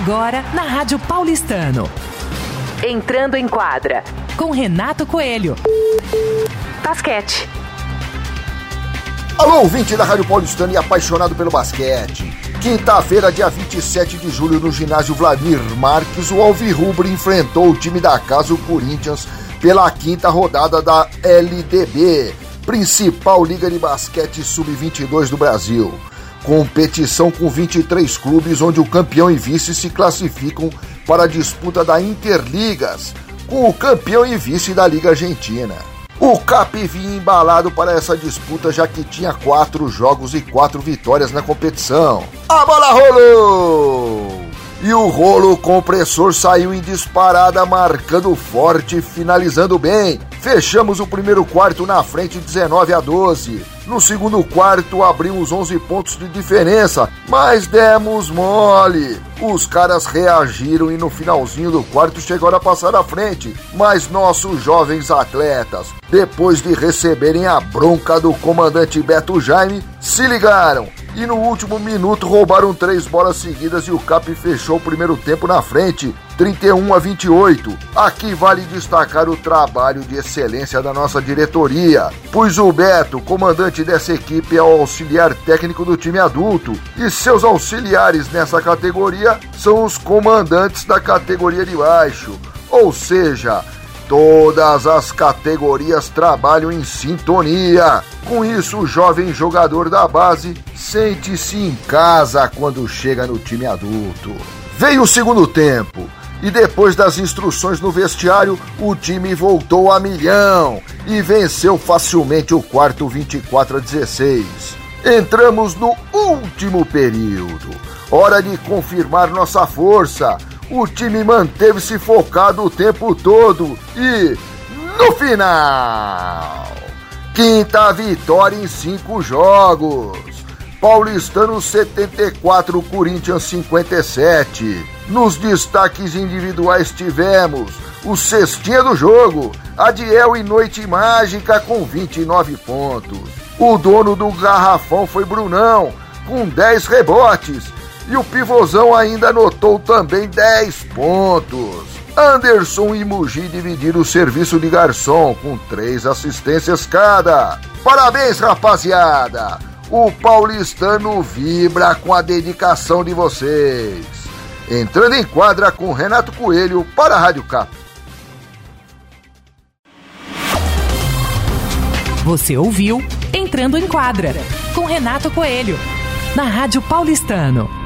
Agora na Rádio Paulistano. Entrando em quadra com Renato Coelho. Basquete. Alô, ouvinte da Rádio Paulistano e apaixonado pelo basquete. Quinta-feira, dia 27 de julho, no ginásio Vladimir Marques, o Alvirrubro enfrentou o time da casa, o Corinthians, pela quinta rodada da LDB, principal liga de basquete sub-22 do Brasil. Competição com 23 clubes, onde o campeão e vice se classificam para a disputa da Interligas, com o campeão e vice da Liga Argentina. O Cap vinha embalado para essa disputa, já que tinha quatro jogos e quatro vitórias na competição. A bola rolou! E o rolo compressor saiu em disparada, marcando forte, finalizando bem. Fechamos o primeiro quarto na frente 19 a 12. No segundo quarto abrimos 11 pontos de diferença, mas demos mole. Os caras reagiram e no finalzinho do quarto chegaram a passar à frente, mas nossos jovens atletas, depois de receberem a bronca do comandante Beto Jaime, se ligaram e no último minuto roubaram três bolas seguidas e o Cap fechou o primeiro tempo na frente, 31 a 28. Aqui vale destacar o trabalho de excelência da nossa diretoria, pois o Beto, comandante dessa equipe, é o auxiliar técnico do time adulto. E seus auxiliares nessa categoria são os comandantes da categoria de baixo, ou seja, Todas as categorias trabalham em sintonia. Com isso, o jovem jogador da base sente-se em casa quando chega no time adulto. Veio o segundo tempo. E depois das instruções no vestiário, o time voltou a milhão e venceu facilmente o quarto 24 a 16. Entramos no último período. Hora de confirmar nossa força o time manteve-se focado o tempo todo e, no final, quinta vitória em cinco jogos. Paulistano 74, Corinthians 57. Nos destaques individuais tivemos o cestinha do jogo, Adiel e Noite Mágica com 29 pontos. O dono do garrafão foi Brunão, com 10 rebotes e o pivôzão ainda anotou também 10 pontos. Anderson e Mugi dividiram o serviço de garçom com três assistências cada. Parabéns, rapaziada! O paulistano vibra com a dedicação de vocês. Entrando em quadra com Renato Coelho para a Rádio Cap. Você ouviu Entrando em Quadra com Renato Coelho na Rádio Paulistano.